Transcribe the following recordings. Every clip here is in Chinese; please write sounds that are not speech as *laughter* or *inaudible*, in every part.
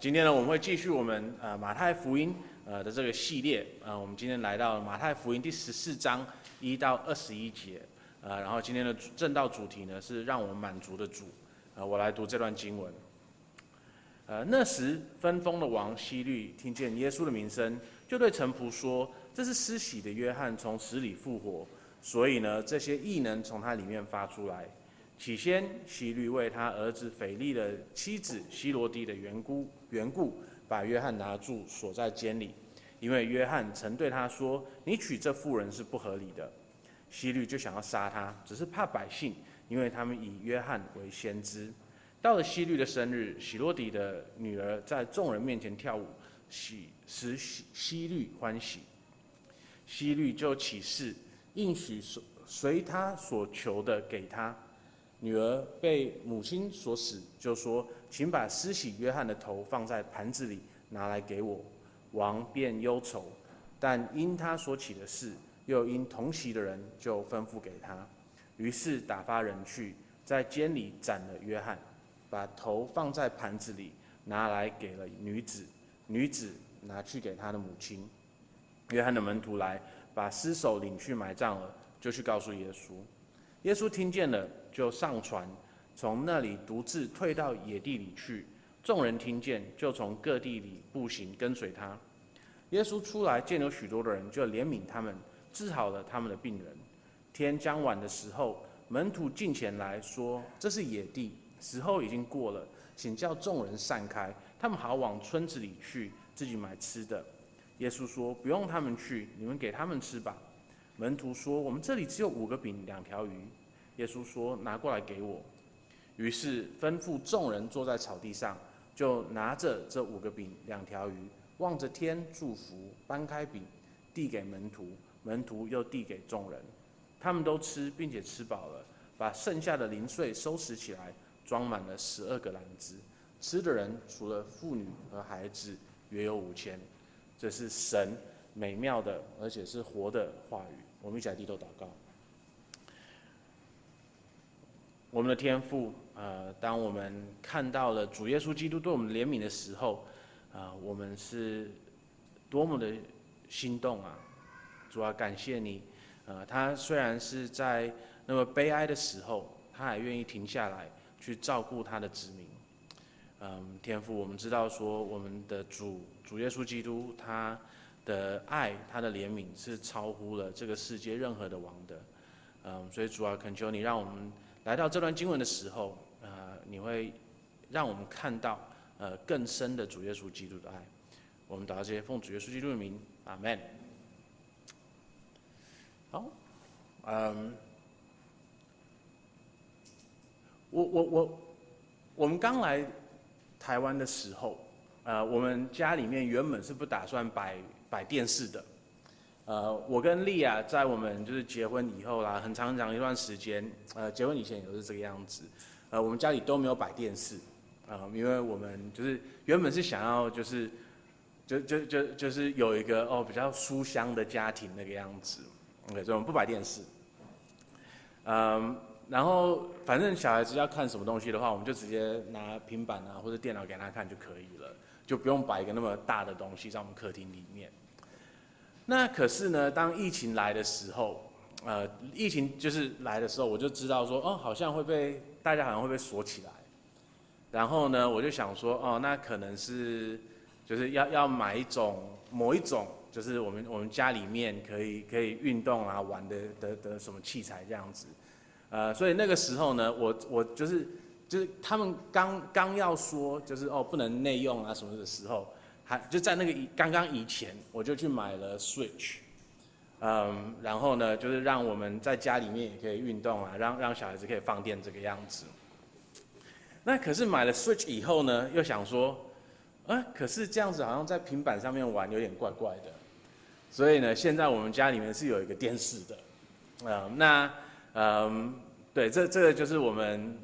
今天呢，我们会继续我们呃马太福音呃的这个系列，呃，我们今天来到马太福音第十四章一到二十一节，呃，然后今天的正道主题呢是让我们满足的主，呃，我来读这段经文。呃，那时分封的王希律听见耶稣的名声，就对臣仆说：“这是施洗的约翰从死里复活，所以呢，这些异能从他里面发出来。”起先，希律为他儿子腓力的妻子希罗底的缘故，缘故把约翰拿住，锁在监里，因为约翰曾对他说：“你娶这妇人是不合理的。”希律就想要杀他，只是怕百姓，因为他们以约翰为先知。到了希律的生日，希罗迪的女儿在众人面前跳舞，喜使希希律欢喜。希律就起誓，应许随他所求的给他。女儿被母亲所死，就说：“请把施洗约翰的头放在盘子里，拿来给我。”王便忧愁，但因他所起的事，又因同席的人，就吩咐给他。于是打发人去，在监里斩了约翰，把头放在盘子里，拿来给了女子。女子拿去给他的母亲。约翰的门徒来，把尸首领去埋葬了，就去告诉耶稣。耶稣听见了。就上船，从那里独自退到野地里去。众人听见，就从各地里步行跟随他。耶稣出来见有许多的人，就怜悯他们，治好了他们的病人。天将晚的时候，门徒进前来说：“这是野地，时候已经过了，请叫众人散开，他们好往村子里去，自己买吃的。”耶稣说：“不用他们去，你们给他们吃吧。”门徒说：“我们这里只有五个饼，两条鱼。”耶稣说：“拿过来给我。”于是吩咐众人坐在草地上，就拿着这五个饼、两条鱼，望着天祝福，掰开饼，递给门徒，门徒又递给众人。他们都吃，并且吃饱了，把剩下的零碎收拾起来，装满了十二个篮子。吃的人除了妇女和孩子，约有五千。这是神美妙的，而且是活的话语。我们一起来低头祷告。我们的天父，呃，当我们看到了主耶稣基督对我们怜悯的时候，啊、呃，我们是多么的心动啊！主啊，感谢你，呃，他虽然是在那么悲哀的时候，他还愿意停下来去照顾他的子民。嗯、天父，我们知道说我们的主主耶稣基督他的爱，他的怜悯是超乎了这个世界任何的王的。嗯、所以主啊，恳求你让我们。来到这段经文的时候，呃，你会让我们看到呃更深的主耶稣基督的爱。我们祷告这些奉主耶稣基督的名，阿门。好，嗯，我我我，我们刚来台湾的时候，呃，我们家里面原本是不打算摆摆电视的。呃，我跟丽亚在我们就是结婚以后啦，很长很长一段时间，呃，结婚以前也是这个样子，呃，我们家里都没有摆电视，啊、呃，因为我们就是原本是想要就是，就就就就是有一个哦比较书香的家庭那个样子，OK，所以我们不摆电视，嗯、然后反正小孩子要看什么东西的话，我们就直接拿平板啊或者电脑给他看就可以了，就不用摆一个那么大的东西在我们客厅里面。那可是呢，当疫情来的时候，呃，疫情就是来的时候，我就知道说，哦，好像会被大家好像会被锁起来。然后呢，我就想说，哦，那可能是就是要要买一种某一种，就是我们我们家里面可以可以运动啊玩的的的什么器材这样子。呃，所以那个时候呢，我我就是就是他们刚刚要说就是哦不能内用啊什么的时候。就在那个以刚刚以前，我就去买了 Switch，嗯，然后呢，就是让我们在家里面也可以运动啊，让让小孩子可以放电这个样子。那可是买了 Switch 以后呢，又想说，啊，可是这样子好像在平板上面玩有点怪怪的，所以呢，现在我们家里面是有一个电视的，嗯，那嗯，对，这这个就是我们，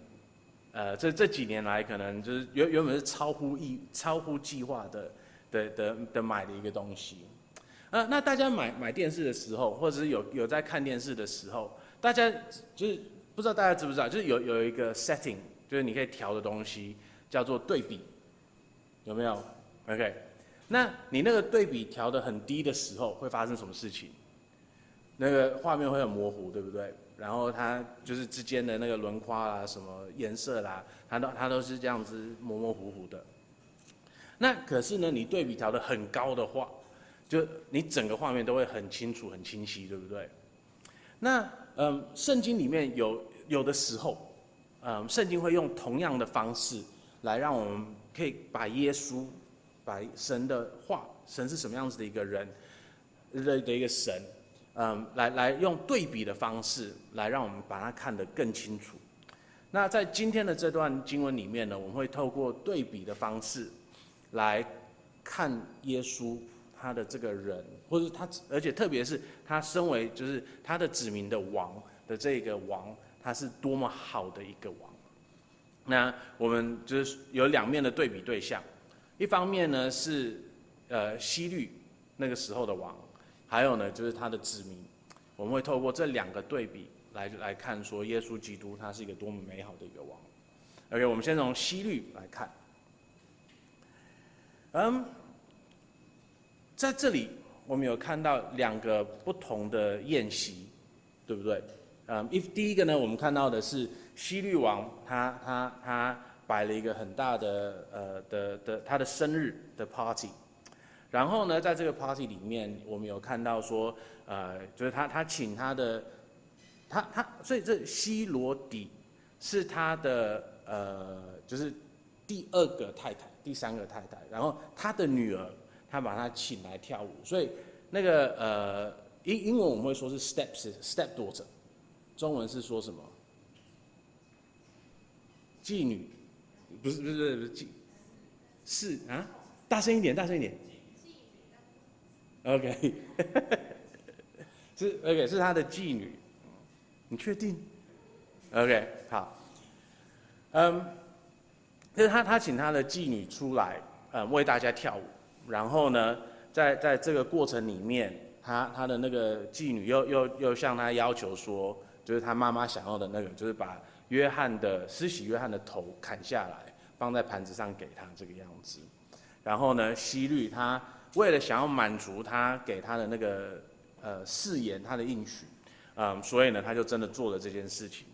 呃，这这几年来可能就是原原本是超乎意超乎计划的。的的的买的一个东西，呃，那大家买买电视的时候，或者是有有在看电视的时候，大家就是不知道大家知不知道，就是有有一个 setting，就是你可以调的东西，叫做对比，有没有？OK，那你那个对比调的很低的时候，会发生什么事情？那个画面会很模糊，对不对？然后它就是之间的那个轮廓啦、什么颜色啦，它都它都是这样子模模糊糊的。那可是呢，你对比调得很高的话，就你整个画面都会很清楚、很清晰，对不对？那嗯，圣经里面有有的时候，嗯，圣经会用同样的方式来让我们可以把耶稣、把神的话，神是什么样子的一个人的的一个神。嗯，来来用对比的方式来让我们把它看得更清楚。那在今天的这段经文里面呢，我们会透过对比的方式来看耶稣他的这个人，或者他，而且特别是他身为就是他的子民的王的这个王，他是多么好的一个王。那我们就是有两面的对比对象，一方面呢是呃希律那个时候的王。还有呢，就是他的子民，我们会透过这两个对比来来看，说耶稣基督他是一个多么美好的一个王。OK，我们先从希律来看。嗯，在这里我们有看到两个不同的宴席，对不对？嗯，一第一个呢，我们看到的是希律王他，他他摆了一个很大的呃的的他的生日的 party。然后呢，在这个 party 里面，我们有看到说，呃，就是他他请他的，他他，所以这希罗底是他的呃，就是第二个太太，第三个太太。然后他的女儿，他把他请来跳舞。所以那个呃，英英文我们会说是 step stepdaughter，中文是说什么？妓女？不是不是不是妓，是啊，大声一点，大声一点。*laughs* OK，是 OK，是他的妓女，你确定？OK，好，嗯，就是他他请他的妓女出来，嗯，为大家跳舞，然后呢，在在这个过程里面，他他的那个妓女又又又向他要求说，就是他妈妈想要的那个，就是把约翰的施洗约翰的头砍下来，放在盘子上给他这个样子，然后呢，希律他。为了想要满足他给他的那个呃誓言，他的应许，嗯，所以呢，他就真的做了这件事情。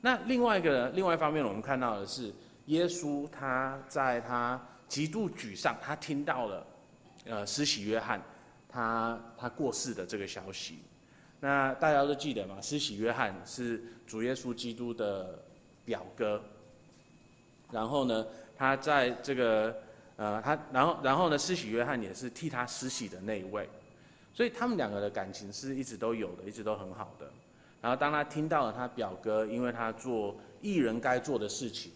那另外一个呢，另外一方面，我们看到的是耶稣他在他极度沮丧，他听到了呃施洗约翰他他过世的这个消息。那大家都记得吗？施洗约翰是主耶稣基督的表哥。然后呢，他在这个。呃，他然后然后呢，施洗约翰也是替他施洗的那一位，所以他们两个的感情是一直都有的，一直都很好的。然后当他听到了他表哥因为他做艺人该做的事情，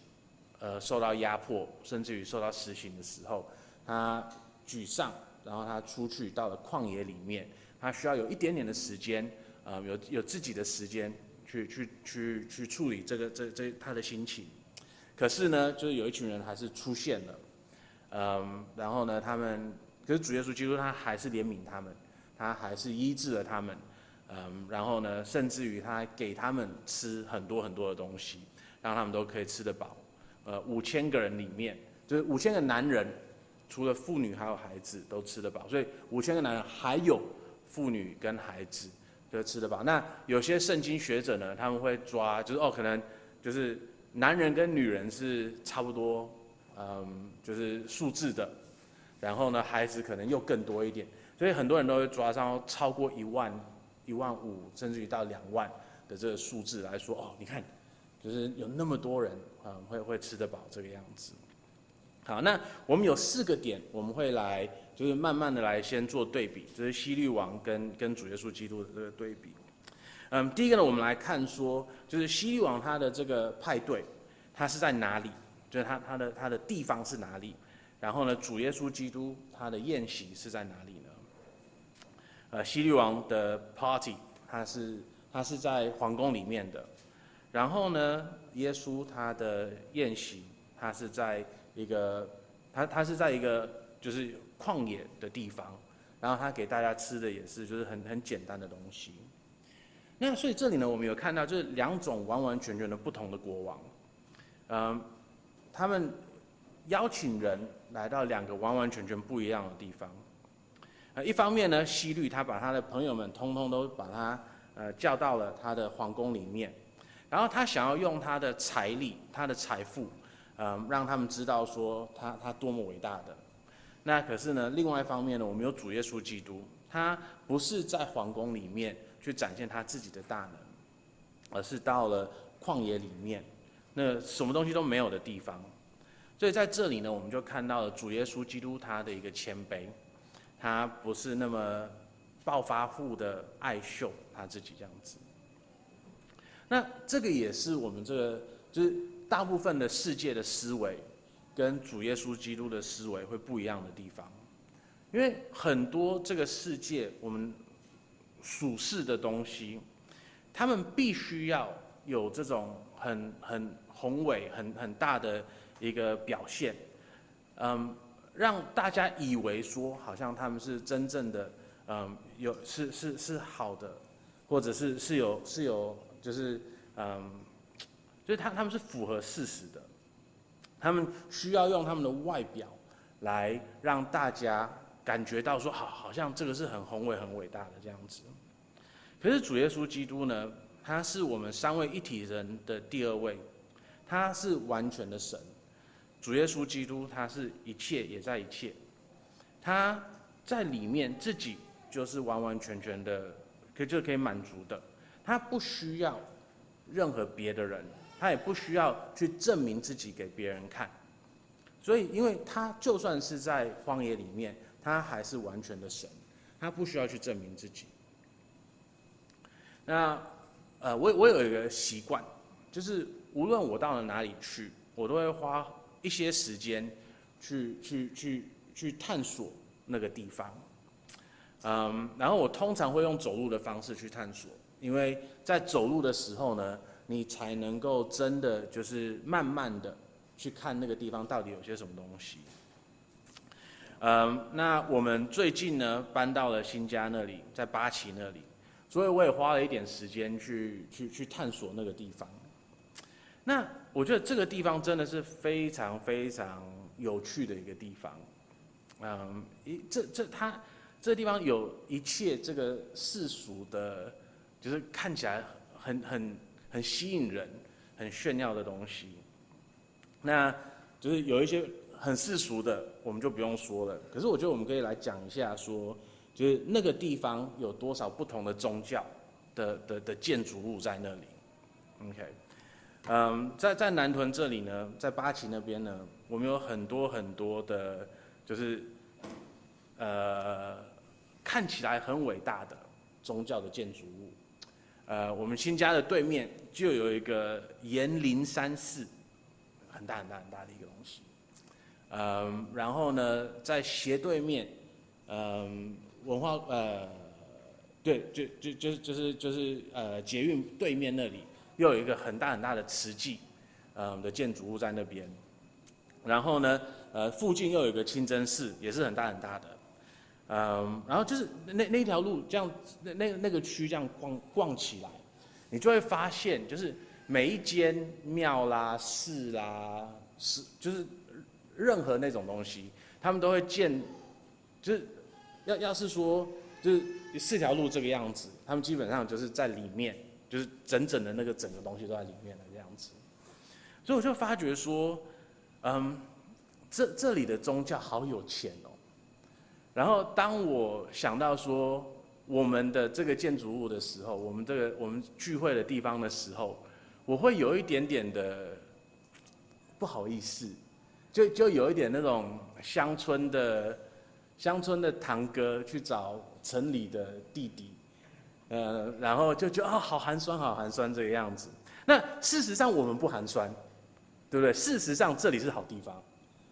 呃，受到压迫，甚至于受到死刑的时候，他沮丧，然后他出去到了旷野里面，他需要有一点点的时间，呃，有有自己的时间去去去去处理这个这这他的心情。可是呢，就是有一群人还是出现了。嗯，然后呢，他们可是主耶稣基督他还是怜悯他们，他还是医治了他们，嗯，然后呢，甚至于他给他们吃很多很多的东西，让他们都可以吃得饱。呃，五千个人里面，就是五千个男人，除了妇女还有孩子都吃得饱，所以五千个男人还有妇女跟孩子就吃得饱。那有些圣经学者呢，他们会抓，就是哦，可能就是男人跟女人是差不多。嗯，就是数字的，然后呢，孩子可能又更多一点，所以很多人都会抓上超过一万、一万五，甚至于到两万的这个数字来说，哦，你看，就是有那么多人啊，会会吃得饱这个样子。好，那我们有四个点，我们会来，就是慢慢的来先做对比，就是希律王跟跟主耶稣基督的这个对比。嗯，第一个呢，我们来看说，就是希律王他的这个派对，他是在哪里？就是他他的他的地方是哪里？然后呢，主耶稣基督他的宴席是在哪里呢？呃，希律王的 party，他是他是在皇宫里面的。然后呢，耶稣他的宴席，他是在一个他他是在一个就是旷野的地方。然后他给大家吃的也是就是很很简单的东西。那所以这里呢，我们有看到就是两种完完全全的不同的国王，嗯。他们邀请人来到两个完完全全不一样的地方。呃，一方面呢，希律他把他的朋友们通通都把他呃叫到了他的皇宫里面，然后他想要用他的财力、他的财富，嗯、让他们知道说他他多么伟大的。那可是呢，另外一方面呢，我们有主耶稣基督，他不是在皇宫里面去展现他自己的大能，而是到了旷野里面，那什么东西都没有的地方。所以在这里呢，我们就看到了主耶稣基督他的一个谦卑，他不是那么暴发户的爱秀他自己这样子。那这个也是我们这个就是大部分的世界的思维，跟主耶稣基督的思维会不一样的地方，因为很多这个世界我们属世的东西，他们必须要有这种很很宏伟、很很大的。一个表现，嗯，让大家以为说好像他们是真正的，嗯，有是是是好的，或者是是有是有就是嗯，就是他他们是符合事实的，他们需要用他们的外表来让大家感觉到说好，好像这个是很宏伟很伟大的这样子。可是主耶稣基督呢，他是我们三位一体人的第二位，他是完全的神。主耶稣基督，他是一切也在一切，他在里面自己就是完完全全的，可就可以满足的，他不需要任何别的人，他也不需要去证明自己给别人看，所以，因为他就算是在荒野里面，他还是完全的神，他不需要去证明自己。那，呃，我我有一个习惯，就是无论我到了哪里去，我都会花。一些时间去去去去探索那个地方，嗯，然后我通常会用走路的方式去探索，因为在走路的时候呢，你才能够真的就是慢慢的去看那个地方到底有些什么东西。嗯，那我们最近呢搬到了新家那里，在八旗那里，所以我也花了一点时间去去去探索那个地方。那我觉得这个地方真的是非常非常有趣的一个地方，嗯，一这这它这个地方有一切这个世俗的，就是看起来很很很吸引人、很炫耀的东西。那就是有一些很世俗的，我们就不用说了。可是我觉得我们可以来讲一下说，就是那个地方有多少不同的宗教的的的建筑物在那里，OK。嗯，在在南屯这里呢，在八旗那边呢，我们有很多很多的，就是，呃，看起来很伟大的宗教的建筑物。呃，我们新家的对面就有一个延陵山寺，很大很大很大的一个东西。嗯，然后呢，在斜对面，嗯，文化呃，对，就就就就是就是呃捷运对面那里。又有一个很大很大的慈济，嗯的建筑物在那边，然后呢，呃，附近又有一个清真寺，也是很大很大的，嗯，然后就是那那一条路这样，那那那个区这样逛逛起来，你就会发现，就是每一间庙啦、寺啦、是就是任何那种东西，他们都会建，就是要要是说就是四条路这个样子，他们基本上就是在里面。就是整整的那个整个东西都在里面的这样子，所以我就发觉说，嗯，这这里的宗教好有钱。然后当我想到说我们的这个建筑物的时候，我们这个我们聚会的地方的时候，我会有一点点的不好意思，就就有一点那种乡村的乡村的堂哥去找城里的弟弟。呃，然后就觉得哦，好寒酸，好寒酸这个样子。那事实上我们不寒酸，对不对？事实上这里是好地方。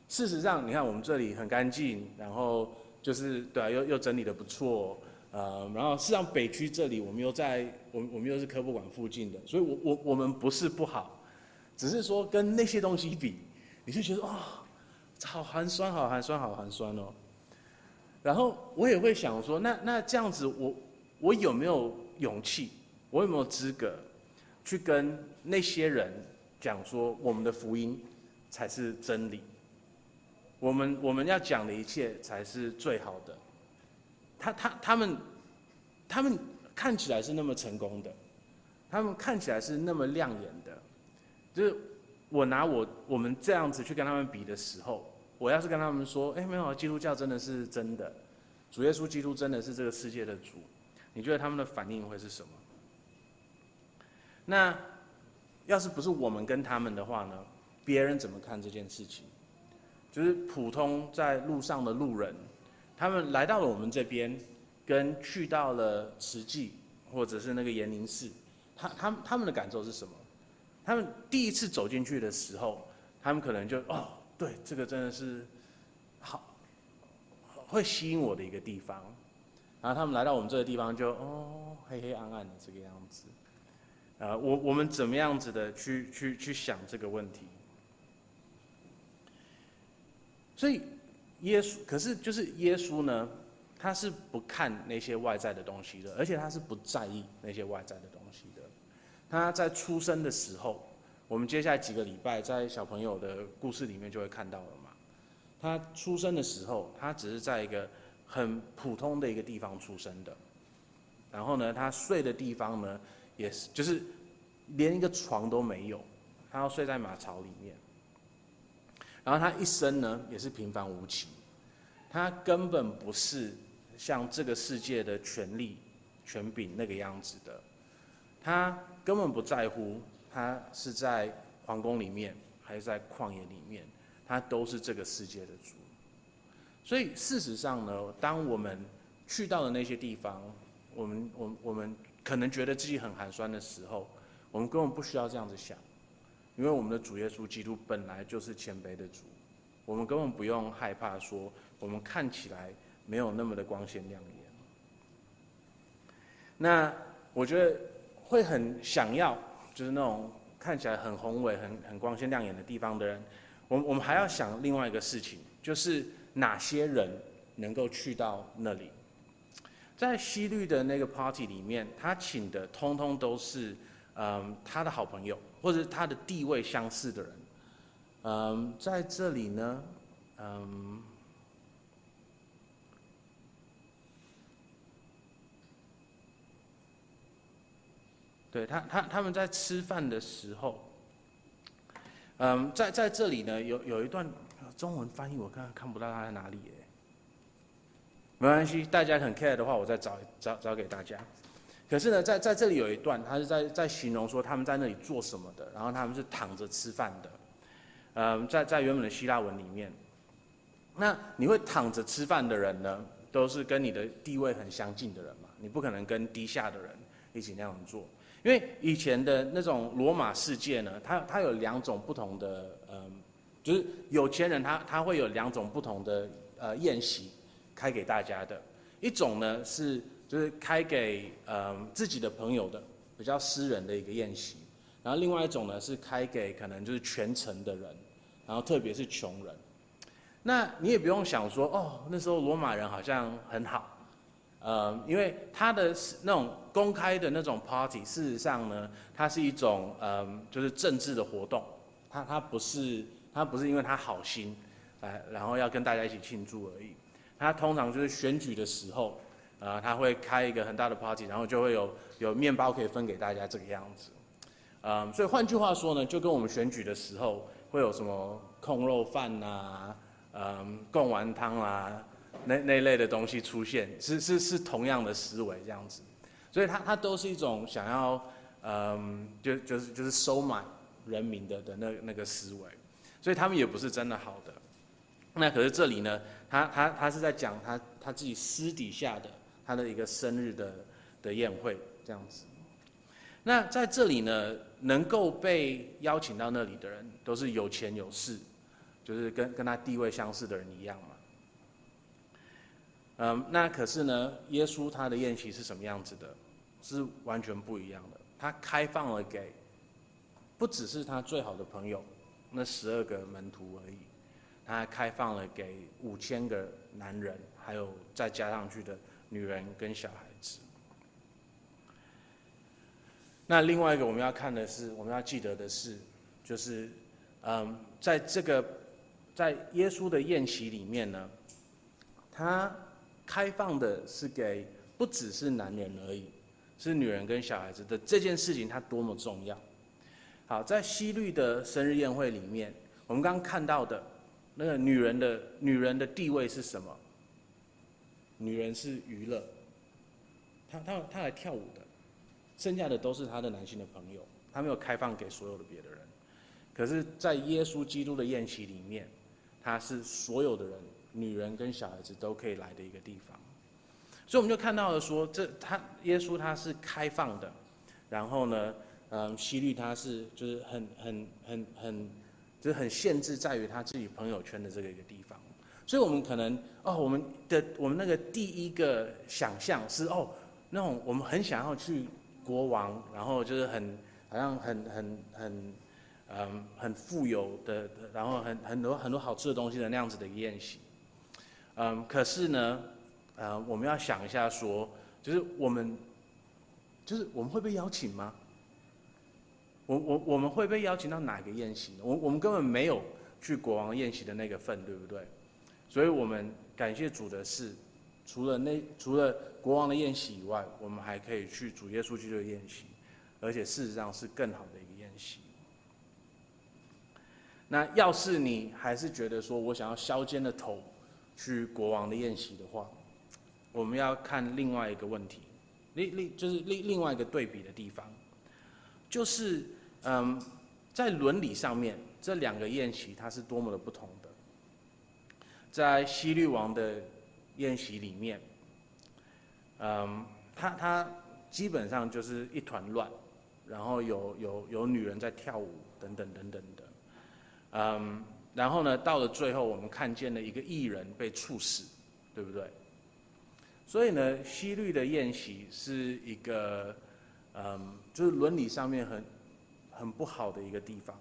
事实上，你看我们这里很干净，然后就是对啊，又又整理的不错。呃，然后事实上北区这里我们又在，我们我们又是科博馆附近的，所以我我我们不是不好，只是说跟那些东西比，你就觉得哦，好寒酸，好寒酸，好寒酸哦。然后我也会想说，那那这样子我。我有没有勇气？我有没有资格去跟那些人讲说，我们的福音才是真理？我们我们要讲的一切才是最好的。他他他们他们看起来是那么成功的，他们看起来是那么亮眼的，就是我拿我我们这样子去跟他们比的时候，我要是跟他们说，哎，没有，基督教真的是真的，主耶稣基督真的是这个世界的主，你觉得他们的反应会是什么？那要是不是我们跟他们的话呢？别人怎么看这件事情？就是普通在路上的路人，他们来到了我们这边，跟去到了慈济或者是那个延宁寺，他他们他们的感受是什么？他们第一次走进去的时候，他们可能就哦，对，这个真的是好，会吸引我的一个地方。然后他们来到我们这个地方就，哦，黑黑暗暗的这个样子。呃，我我们怎么样子的去去去想这个问题？所以耶稣，可是就是耶稣呢，他是不看那些外在的东西的，而且他是不在意那些外在的东西的。他在出生的时候，我们接下来几个礼拜在小朋友的故事里面就会看到了嘛。他出生的时候，他只是在一个很普通的一个地方出生的，然后呢，他睡的地方呢，也是就是连一个床都没有，他要睡在马槽里面。然后他一生呢，也是平凡无奇，他根本不是像这个世界的权力、权柄那个样子的，他根本不在乎他是在皇宫里面还是在旷野里面，他都是这个世界的主。所以事实上呢，当我们去到的那些地方，我们、我、我们可能觉得自己很寒酸的时候，我们根本不需要这样子想。因为我们的主耶稣基督本来就是谦卑的主，我们根本不用害怕说我们看起来没有那么的光鲜亮眼。那我觉得会很想要，就是那种看起来很宏伟、很很光鲜亮眼的地方的人，我我们还要想另外一个事情，就是哪些人能够去到那里。在希律的那个 party 里面，他请的通通都是嗯他的好朋友。或者他的地位相似的人，嗯，在这里呢，嗯，对他他他们在吃饭的时候，嗯，在在这里呢，有有一段中文翻译，我看看不到他在哪里耶，没关系，大家很 care 的话，我再找找找给大家。可是呢，在在这里有一段，他是在在形容说他们在那里做什么的，然后他们是躺着吃饭的，嗯，在在原本的希腊文里面，那你会躺着吃饭的人呢，都是跟你的地位很相近的人嘛，你不可能跟低下的人一起那样做，因为以前的那种罗马世界呢，它它有两种不同的，嗯，就是有钱人他他会有两种不同的呃宴席开给大家的，一种呢是。就是开给呃自己的朋友的比较私人的一个宴席，然后另外一种呢是开给可能就是全城的人，然后特别是穷人。那你也不用想说哦，那时候罗马人好像很好，呃，因为他的那种公开的那种 party，事实上呢，它是一种嗯就是政治的活动，他他不是他不是因为他好心来然后要跟大家一起庆祝而已，他通常就是选举的时候。啊，他会开一个很大的 party，然后就会有有面包可以分给大家这个样子，嗯，所以换句话说呢，就跟我们选举的时候会有什么控肉饭啊，嗯，贡丸汤啊，那那类的东西出现，是是是同样的思维这样子，所以它它都是一种想要，嗯，就就是就是收买人民的的那那个思维，所以他们也不是真的好的，那可是这里呢，他他他是在讲他他自己私底下的。他的一个生日的的宴会这样子，那在这里呢，能够被邀请到那里的人，都是有钱有势，就是跟跟他地位相似的人一样嘛。嗯，那可是呢，耶稣他的宴席是什么样子的？是完全不一样的。他开放了给，不只是他最好的朋友，那十二个门徒而已，他还开放了给五千个男人，还有再加上去的。女人跟小孩子。那另外一个我们要看的是，我们要记得的是，就是，嗯，在这个在耶稣的宴席里面呢，他开放的是给不只是男人而已，是女人跟小孩子的这件事情，它多么重要。好，在希律的生日宴会里面，我们刚看到的那个女人的女人的地位是什么？女人是娱乐，她她她来跳舞的，剩下的都是她的男性的朋友，她没有开放给所有的别的人。可是，在耶稣基督的宴席里面，他是所有的人，女人跟小孩子都可以来的一个地方，所以我们就看到了说，这他耶稣他是开放的，然后呢，嗯，希律他是就是很很很很，就是很限制在于他自己朋友圈的这个一个地方，所以我们可能哦，我们的我们那个第一个想象是哦，那种我们很想要去国王，然后就是很好像很很很。嗯，很富有的，然后很很多很多好吃的东西的那样子的一个宴席。嗯，可是呢，呃，我们要想一下说，就是我们，就是我们会被邀请吗？我我我们会被邀请到哪个宴席呢？我我们根本没有去国王宴席的那个份，对不对？所以我们感谢主的是，除了那除了国王的宴席以外，我们还可以去主耶稣基督的宴席，而且事实上是更好的一个宴席。那要是你还是觉得说我想要削尖的头去国王的宴席的话，我们要看另外一个问题，另另就是另另外一个对比的地方，就是嗯，在伦理上面这两个宴席它是多么的不同。在希律王的宴席里面，嗯，他他基本上就是一团乱，然后有有有女人在跳舞等等等等的。嗯，然后呢，到了最后，我们看见了一个艺人被处死，对不对？所以呢，西律的宴席是一个，嗯，就是伦理上面很很不好的一个地方。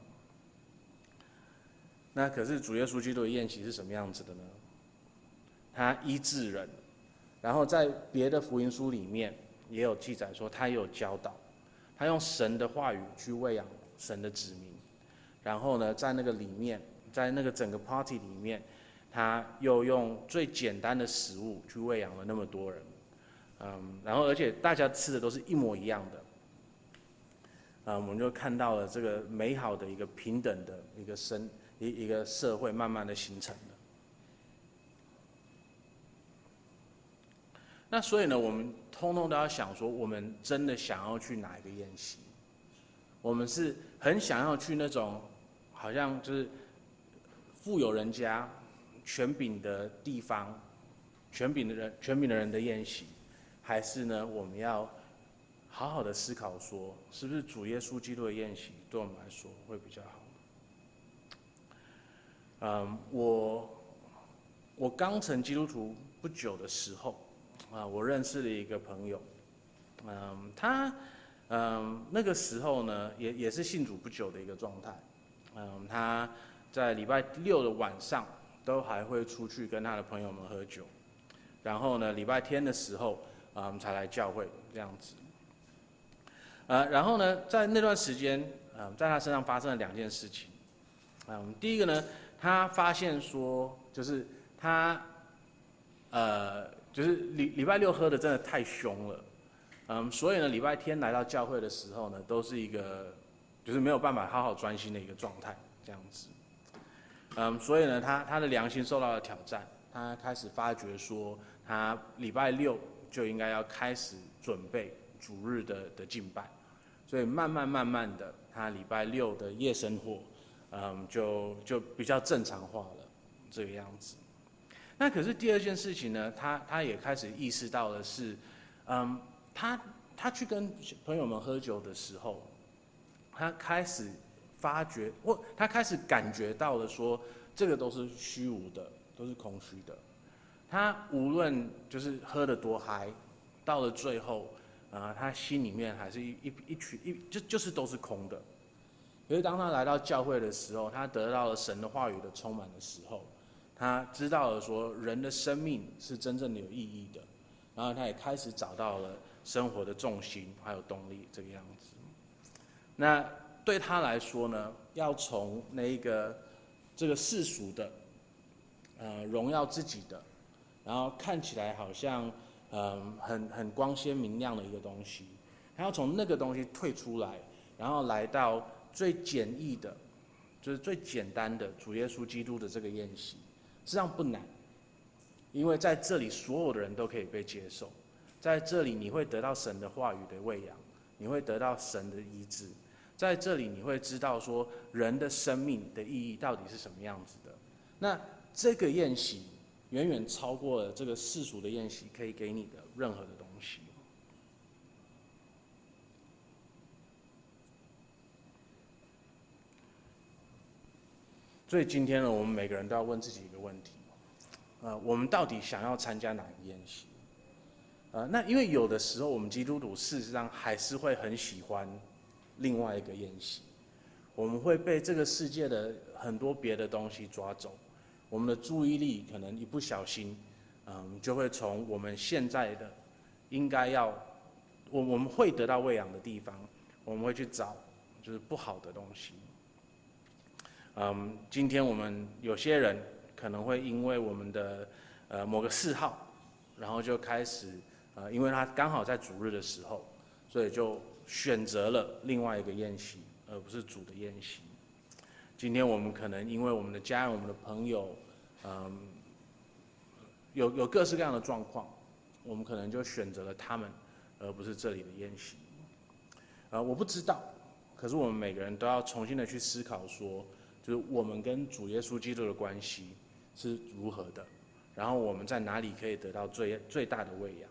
那可是主耶稣基督的宴席是什么样子的呢？他医治人，然后在别的福音书里面也有记载说，他也有教导，他用神的话语去喂养神的子民。然后呢，在那个里面，在那个整个 party 里面，他又用最简单的食物去喂养了那么多人，嗯，然后而且大家吃的都是一模一样的，啊，我们就看到了这个美好的一个平等的一个生一一个社会慢慢的形成的。那所以呢，我们通通都要想说，我们真的想要去哪一个宴席？我们是很想要去那种。好像就是富有人家、权柄的地方、权柄的人、权柄的人的宴席，还是呢？我们要好好的思考说，是不是主耶稣基督的宴席对我们来说会比较好？嗯，我我刚成基督徒不久的时候，啊，我认识了一个朋友，嗯，他嗯那个时候呢，也也是信主不久的一个状态。嗯，他在礼拜六的晚上都还会出去跟他的朋友们喝酒，然后呢，礼拜天的时候，嗯，才来教会这样子。呃，然后呢，在那段时间，嗯，在他身上发生了两件事情。嗯，第一个呢，他发现说，就是他，呃，就是礼礼拜六喝的真的太凶了，嗯，所以呢，礼拜天来到教会的时候呢，都是一个。就是没有办法好好专心的一个状态，这样子，嗯，所以呢，他他的良心受到了挑战，他开始发觉说，他礼拜六就应该要开始准备主日的的敬拜，所以慢慢慢慢的，他礼拜六的夜生活，嗯，就就比较正常化了，这个样子。那可是第二件事情呢，他他也开始意识到的是，嗯，他他去跟朋友们喝酒的时候。他开始发觉，或他开始感觉到了，说这个都是虚无的，都是空虚的。他无论就是喝的多嗨，到了最后，啊、他心里面还是一一一群一就就是都是空的。可是当他来到教会的时候，他得到了神的话语的充满的时候，他知道了说人的生命是真正的有意义的，然后他也开始找到了生活的重心还有动力这个样子。那对他来说呢，要从那一个这个世俗的呃荣耀自己的，然后看起来好像嗯、呃、很很光鲜明亮的一个东西，他要从那个东西退出来，然后来到最简易的，就是最简单的主耶稣基督的这个宴席，实际上不难，因为在这里所有的人都可以被接受，在这里你会得到神的话语的喂养，你会得到神的医治。在这里，你会知道说人的生命的意义到底是什么样子的。那这个宴席远远超过了这个世俗的宴席可以给你的任何的。所以今天呢，我们每个人都要问自己一个问题：呃，我们到底想要参加哪个宴席？呃，那因为有的时候我们基督徒事实上还是会很喜欢。另外一个宴席，我们会被这个世界的很多别的东西抓走，我们的注意力可能一不小心，嗯，就会从我们现在的应该要，我我们会得到喂养的地方，我们会去找就是不好的东西。嗯，今天我们有些人可能会因为我们的呃某个嗜好，然后就开始呃，因为他刚好在主日的时候，所以就。选择了另外一个宴席，而不是主的宴席。今天我们可能因为我们的家人、我们的朋友，嗯，有有各式各样的状况，我们可能就选择了他们，而不是这里的宴席。呃，我不知道，可是我们每个人都要重新的去思考说，就是我们跟主耶稣基督的关系是如何的，然后我们在哪里可以得到最最大的喂养。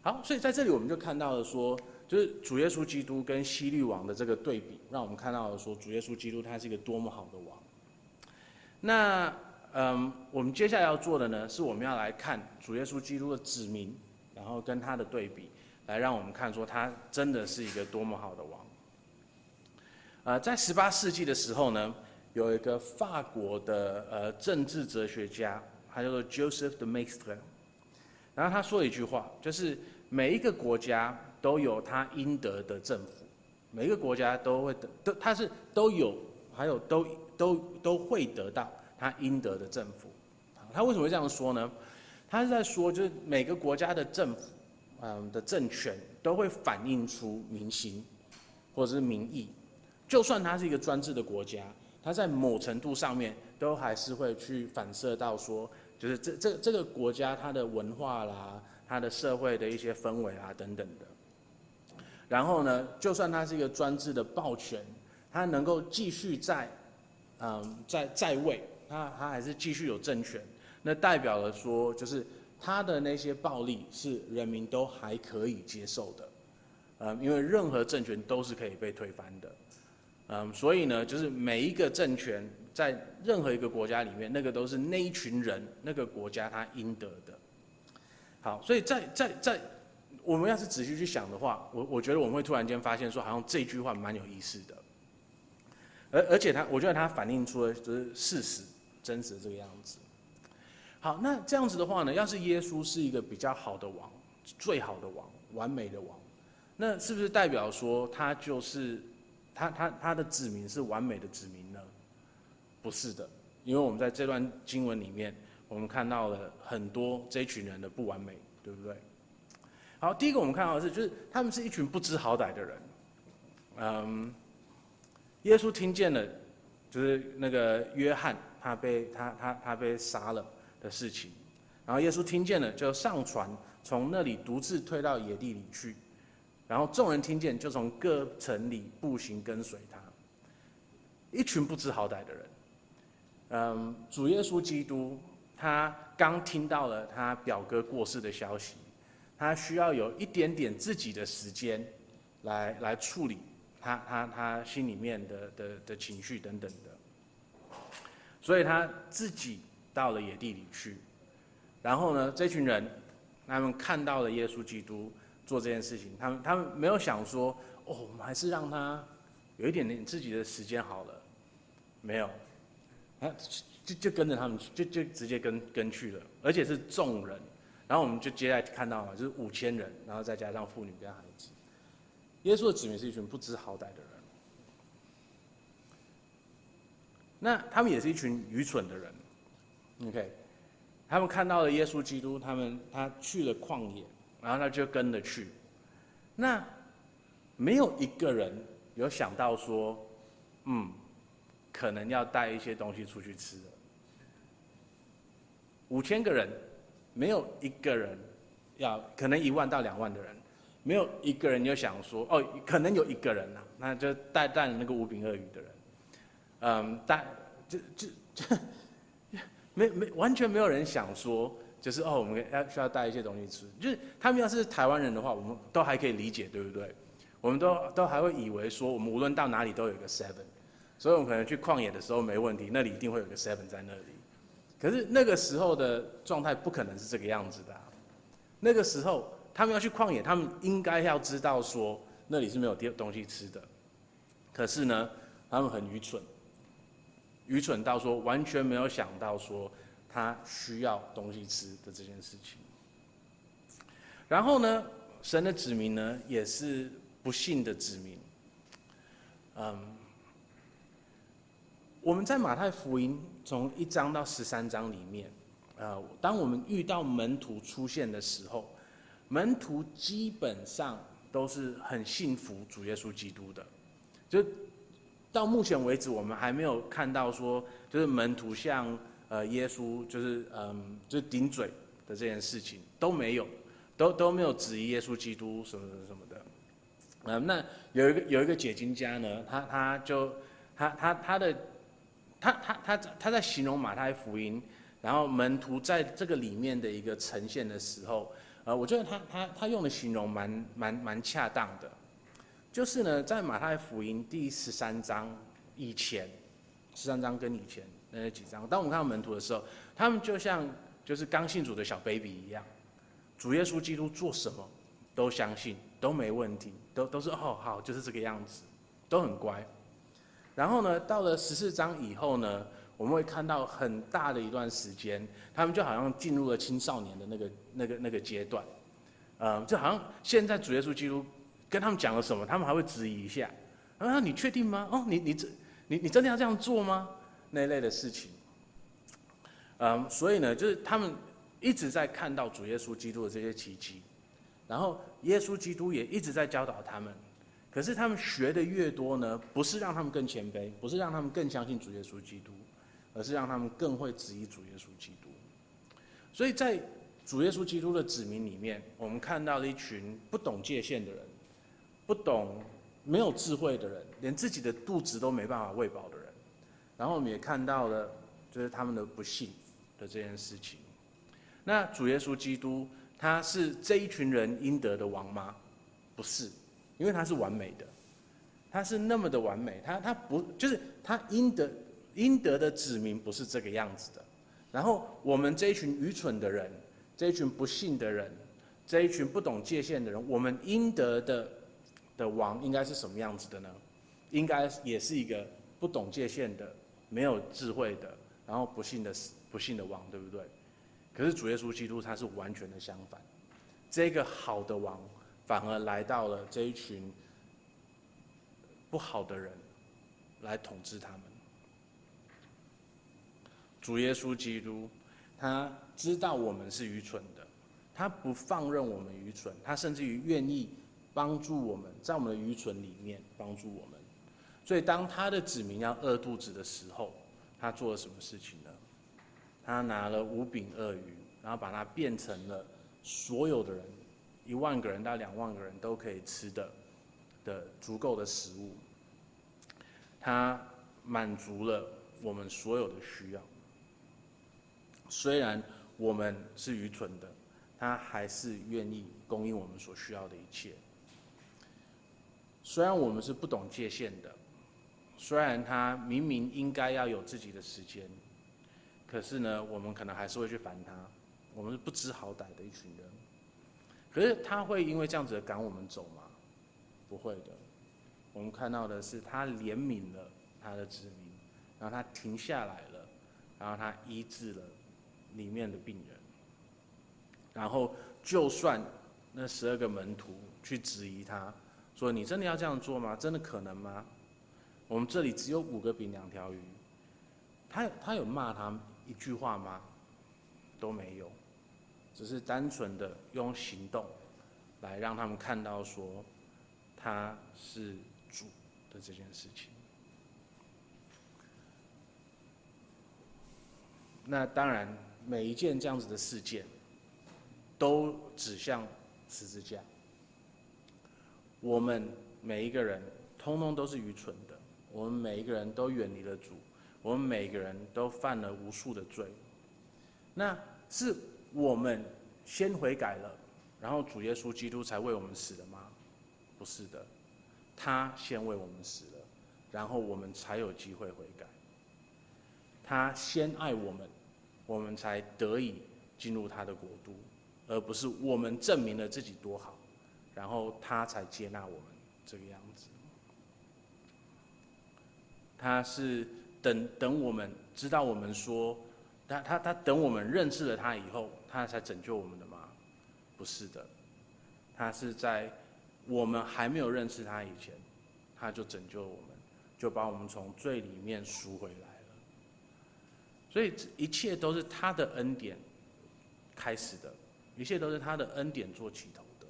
好，所以在这里我们就看到了说，就是主耶稣基督跟希律王的这个对比，让我们看到了说，主耶稣基督他是一个多么好的王。那嗯，我们接下来要做的呢，是我们要来看主耶稣基督的子民，然后跟他的对比，来让我们看说他真的是一个多么好的王。呃，在十八世纪的时候呢，有一个法国的呃政治哲学家，他叫做 Joseph de Maistre，然后他说一句话，就是。每一个国家都有他应得的政府，每一个国家都会得都，他是都有，还有都都都会得到他应得的政府。他为什么会这样说呢？他是在说，就是每个国家的政府，嗯的政权都会反映出民心或者是民意，就算他是一个专制的国家，他在某程度上面都还是会去反射到说，就是这这这个国家它的文化啦。他的社会的一些氛围啊等等的，然后呢，就算他是一个专制的暴权，他能够继续在，嗯，在在位，他他还是继续有政权，那代表了说，就是他的那些暴力是人民都还可以接受的，嗯，因为任何政权都是可以被推翻的，嗯，所以呢，就是每一个政权在任何一个国家里面，那个都是那一群人那个国家他应得的。好，所以在在在，我们要是仔细去想的话，我我觉得我们会突然间发现说，好像这句话蛮有意思的，而而且他，我觉得他反映出了就是事实真实的这个样子。好，那这样子的话呢，要是耶稣是一个比较好的王，最好的王，完美的王，那是不是代表说他就是他他他的子民是完美的子民呢？不是的，因为我们在这段经文里面。我们看到了很多这群人的不完美，对不对？好，第一个我们看到的是，就是他们是一群不知好歹的人。嗯，耶稣听见了，就是那个约翰他被他他他被杀了的事情，然后耶稣听见了，就上船从那里独自退到野地里去，然后众人听见，就从各城里步行跟随他。一群不知好歹的人，嗯，主耶稣基督。他刚听到了他表哥过世的消息，他需要有一点点自己的时间来，来处理他他他心里面的的的情绪等等的，所以他自己到了野地里去，然后呢，这群人他们看到了耶稣基督做这件事情，他们他们没有想说，哦，我们还是让他有一点点自己的时间好了，没有，啊。就就跟着他们，就就直接跟跟去了，而且是众人，然后我们就接下来看到了，就是五千人，然后再加上妇女跟孩子。耶稣的子民是一群不知好歹的人。那他们也是一群愚蠢的人。OK，他们看到了耶稣基督，他们他去了旷野，然后他就跟着去。那没有一个人有想到说，嗯，可能要带一些东西出去吃的。五千个人，没有一个人要，可能一万到两万的人，没有一个人有想说，哦，可能有一个人呐、啊，那就带带那个五饼二鱼的人，嗯，带就就就 *laughs* 没没完全没有人想说，就是哦，我们要需要带一些东西吃，就是他们要是台湾人的话，我们都还可以理解，对不对？我们都都还会以为说，我们无论到哪里都有一个 seven，所以我们可能去旷野的时候没问题，那里一定会有个 seven 在那里。可是那个时候的状态不可能是这个样子的。那个时候他们要去旷野，他们应该要知道说那里是没有东西吃的。可是呢，他们很愚蠢，愚蠢到说完全没有想到说他需要东西吃的这件事情。然后呢，神的子民呢也是不信的子民。嗯。我们在马太福音从一章到十三章里面，呃，当我们遇到门徒出现的时候，门徒基本上都是很信服主耶稣基督的。就到目前为止，我们还没有看到说，就是门徒像呃耶稣就是嗯就是顶嘴的这件事情都没有，都都没有质疑耶稣基督什么什么什么的。嗯，那有一个有一个解经家呢，他他就他他他的。他他他他在形容马太福音，然后门徒在这个里面的一个呈现的时候，呃，我觉得他他他用的形容蛮蛮蛮恰当的，就是呢，在马太福音第十三章以前，十三章跟以前那几章，当我们看到门徒的时候，他们就像就是刚信主的小 baby 一样，主耶稣基督做什么都相信，都没问题，都都是哦好，就是这个样子，都很乖。然后呢，到了十四章以后呢，我们会看到很大的一段时间，他们就好像进入了青少年的那个、那个、那个阶段，呃，就好像现在主耶稣基督跟他们讲了什么，他们还会质疑一下，啊，你确定吗？哦，你你这你你真的要这样做吗？那类的事情，嗯，所以呢，就是他们一直在看到主耶稣基督的这些奇迹，然后耶稣基督也一直在教导他们。可是他们学的越多呢，不是让他们更谦卑，不是让他们更相信主耶稣基督，而是让他们更会质疑主耶稣基督。所以在主耶稣基督的子民里面，我们看到了一群不懂界限的人，不懂、没有智慧的人，连自己的肚子都没办法喂饱的人。然后我们也看到了，就是他们的不信的这件事情。那主耶稣基督，他是这一群人应得的王吗？不是。因为他是完美的，他是那么的完美，他他不就是他应得应得的子民不是这个样子的。然后我们这一群愚蠢的人，这一群不信的人，这一群不懂界限的人，我们应得的的王应该是什么样子的呢？应该也是一个不懂界限的、没有智慧的，然后不幸的不幸的王，对不对？可是主耶稣基督他是完全的相反，这个好的王。反而来到了这一群不好的人来统治他们。主耶稣基督，他知道我们是愚蠢的，他不放任我们愚蠢，他甚至于愿意帮助我们，在我们的愚蠢里面帮助我们。所以，当他的子民要饿肚子的时候，他做了什么事情呢？他拿了五饼鳄鱼，然后把它变成了所有的人。一万个人到两万个人都可以吃的的足够的食物，它满足了我们所有的需要。虽然我们是愚蠢的，他还是愿意供应我们所需要的一切。虽然我们是不懂界限的，虽然他明明应该要有自己的时间，可是呢，我们可能还是会去烦他。我们是不知好歹的一群人。可是他会因为这样子赶我们走吗？不会的。我们看到的是他怜悯了他的子民，然后他停下来了，然后他医治了里面的病人。然后就算那十二个门徒去质疑他，说：“你真的要这样做吗？真的可能吗？”我们这里只有五个饼两条鱼，他他有骂他一句话吗？都没有，只是单纯的用行动来让他们看到说他是主的这件事情。那当然，每一件这样子的事件都指向十字架。我们每一个人通通都是愚蠢的，我们每一个人都远离了主，我们每一个人都犯了无数的罪。那是我们先悔改了，然后主耶稣基督才为我们死的吗？不是的，他先为我们死了，然后我们才有机会悔改。他先爱我们。我们才得以进入他的国度，而不是我们证明了自己多好，然后他才接纳我们这个样子。他是等等我们知道我们说，他他他等我们认识了他以后，他才拯救我们的吗？不是的，他是在我们还没有认识他以前，他就拯救了我们，就把我们从罪里面赎回来了。所以一切都是他的恩典开始的，一切都是他的恩典做起头的。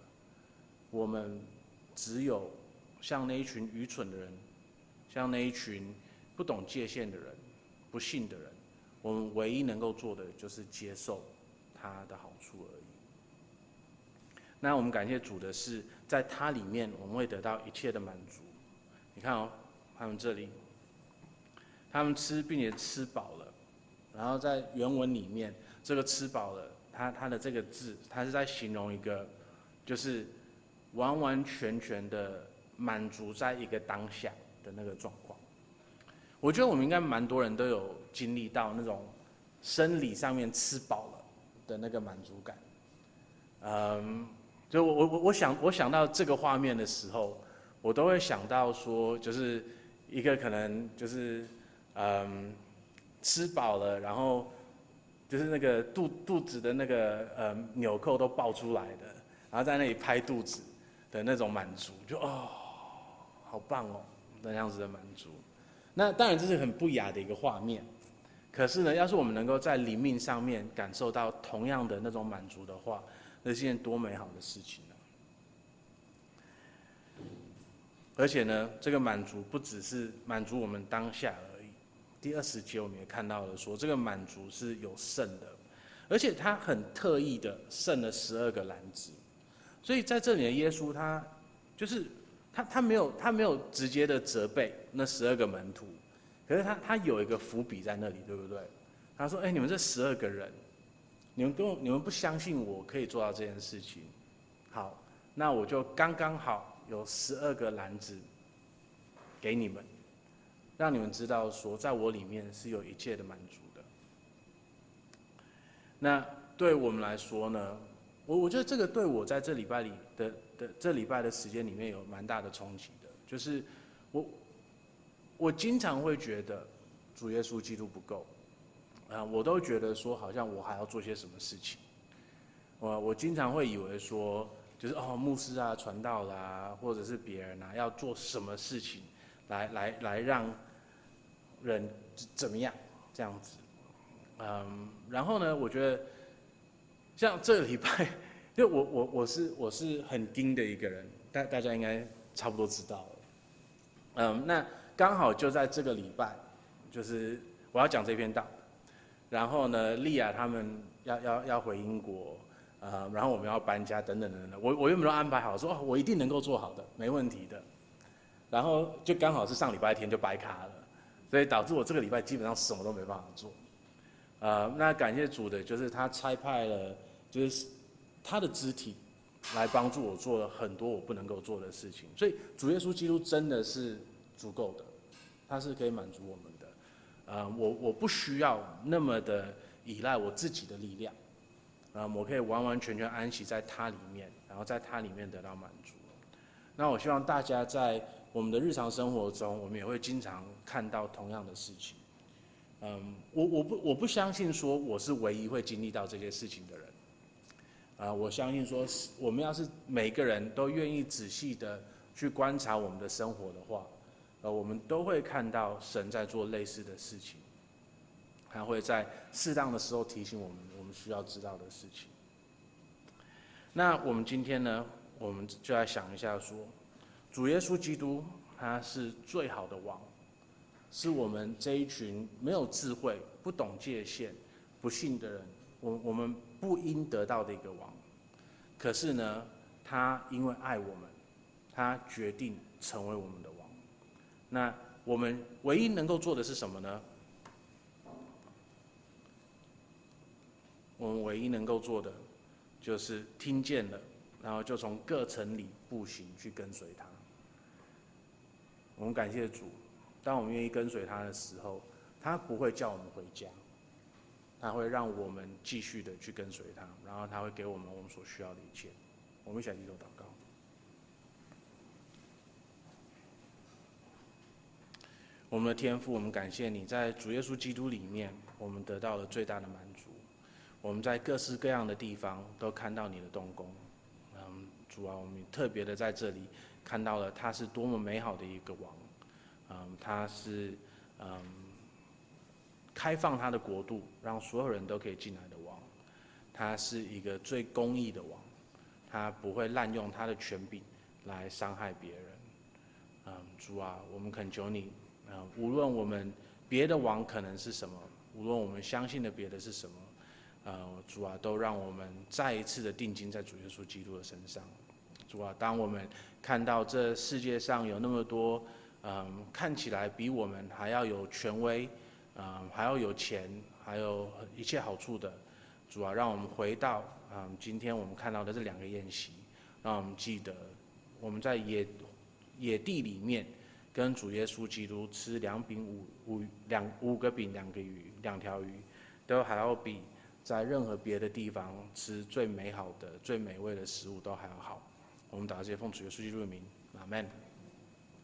我们只有像那一群愚蠢的人，像那一群不懂界限的人、不信的人，我们唯一能够做的就是接受他的好处而已。那我们感谢主的是，在他里面我们会得到一切的满足。你看哦，他们这里，他们吃并且吃饱了。然后在原文里面，这个吃饱了，它它的这个字，它是在形容一个，就是完完全全的满足在一个当下的那个状况。我觉得我们应该蛮多人都有经历到那种生理上面吃饱了的那个满足感。嗯，就我我我我想我想到这个画面的时候，我都会想到说，就是一个可能就是嗯。吃饱了，然后就是那个肚肚子的那个呃纽扣都爆出来的，然后在那里拍肚子的那种满足，就哦，好棒哦，那样子的满足。那当然这是很不雅的一个画面，可是呢，要是我们能够在灵命上面感受到同样的那种满足的话，那是件多美好的事情呢。而且呢，这个满足不只是满足我们当下而已。第二十节我们也看到了，说这个满足是有剩的，而且他很特意的剩了十二个篮子，所以在这里的耶稣他就是他他没有他没有直接的责备那十二个门徒，可是他他有一个伏笔在那里，对不对？他说：“哎，你们这十二个人，你们跟你们不相信我可以做到这件事情，好，那我就刚刚好有十二个篮子给你们。”让你们知道说，在我里面是有一切的满足的。那对我们来说呢，我我觉得这个对我在这礼拜里的的这礼拜的时间里面有蛮大的冲击的，就是我我经常会觉得主耶稣基督不够，啊，我都觉得说好像我还要做些什么事情，我我经常会以为说，就是哦牧师啊、传道啦、或者是别人啊，要做什么事情来来来让。人怎么样？这样子，嗯，然后呢？我觉得像这个礼拜，就我我我是我是很盯的一个人，大大家应该差不多知道了。嗯，那刚好就在这个礼拜，就是我要讲这篇道，然后呢，莉亚他们要要要回英国，呃，然后我们要搬家等等等等，我我原本都安排好，说哦，我一定能够做好的，没问题的。然后就刚好是上礼拜天就白卡了。所以导致我这个礼拜基本上什么都没办法做，呃，那感谢主的就是他差派了，就是他的肢体来帮助我做了很多我不能够做的事情。所以主耶稣基督真的是足够的，他是可以满足我们的。呃，我我不需要那么的依赖我自己的力量，啊，我可以完完全全安息在他里面，然后在他里面得到满足。那我希望大家在。我们的日常生活中，我们也会经常看到同样的事情。嗯，我我不我不相信说我是唯一会经历到这些事情的人。啊，我相信说，我们要是每个人都愿意仔细的去观察我们的生活的话，呃，我们都会看到神在做类似的事情。他会在适当的时候提醒我们我们需要知道的事情。那我们今天呢，我们就来想一下说，主耶稣基督他是最好的王，是我们这一群没有智慧、不懂界限、不信的人，我我们不应得到的一个王。可是呢，他因为爱我们，他决定成为我们的王。那我们唯一能够做的是什么呢？我们唯一能够做的，就是听见了，然后就从各城里步行去跟随他。我们感谢主，当我们愿意跟随他的时候，他不会叫我们回家，他会让我们继续的去跟随他，然后他会给我们我们所需要的一切。我们一起来低头祷告。我们的天父，我们感谢你在主耶稣基督里面，我们得到了最大的满足。我们在各式各样的地方都看到你的动工，嗯，主啊，我们特别的在这里看到了他是多么美好的一个王，嗯，他是嗯开放他的国度，让所有人都可以进来的王，他是一个最公义的王，他不会滥用他的权柄来伤害别人，嗯，主啊，我们恳求你，嗯，无论我们别的王可能是什么，无论我们相信的别的是什么。呃，主啊，都让我们再一次的定睛在主耶稣基督的身上。主啊，当我们看到这世界上有那么多，嗯，看起来比我们还要有权威，嗯，还要有钱，还有一切好处的，主啊，让我们回到，嗯，今天我们看到的这两个宴席，让我们记得我们在野野地里面跟主耶稣基督吃两饼五五两五个饼两个鱼两条鱼，都还要比。在任何别的地方吃最美好的、最美味的食物都还要好。我们打这些奉主耶稣基督的名，阿门。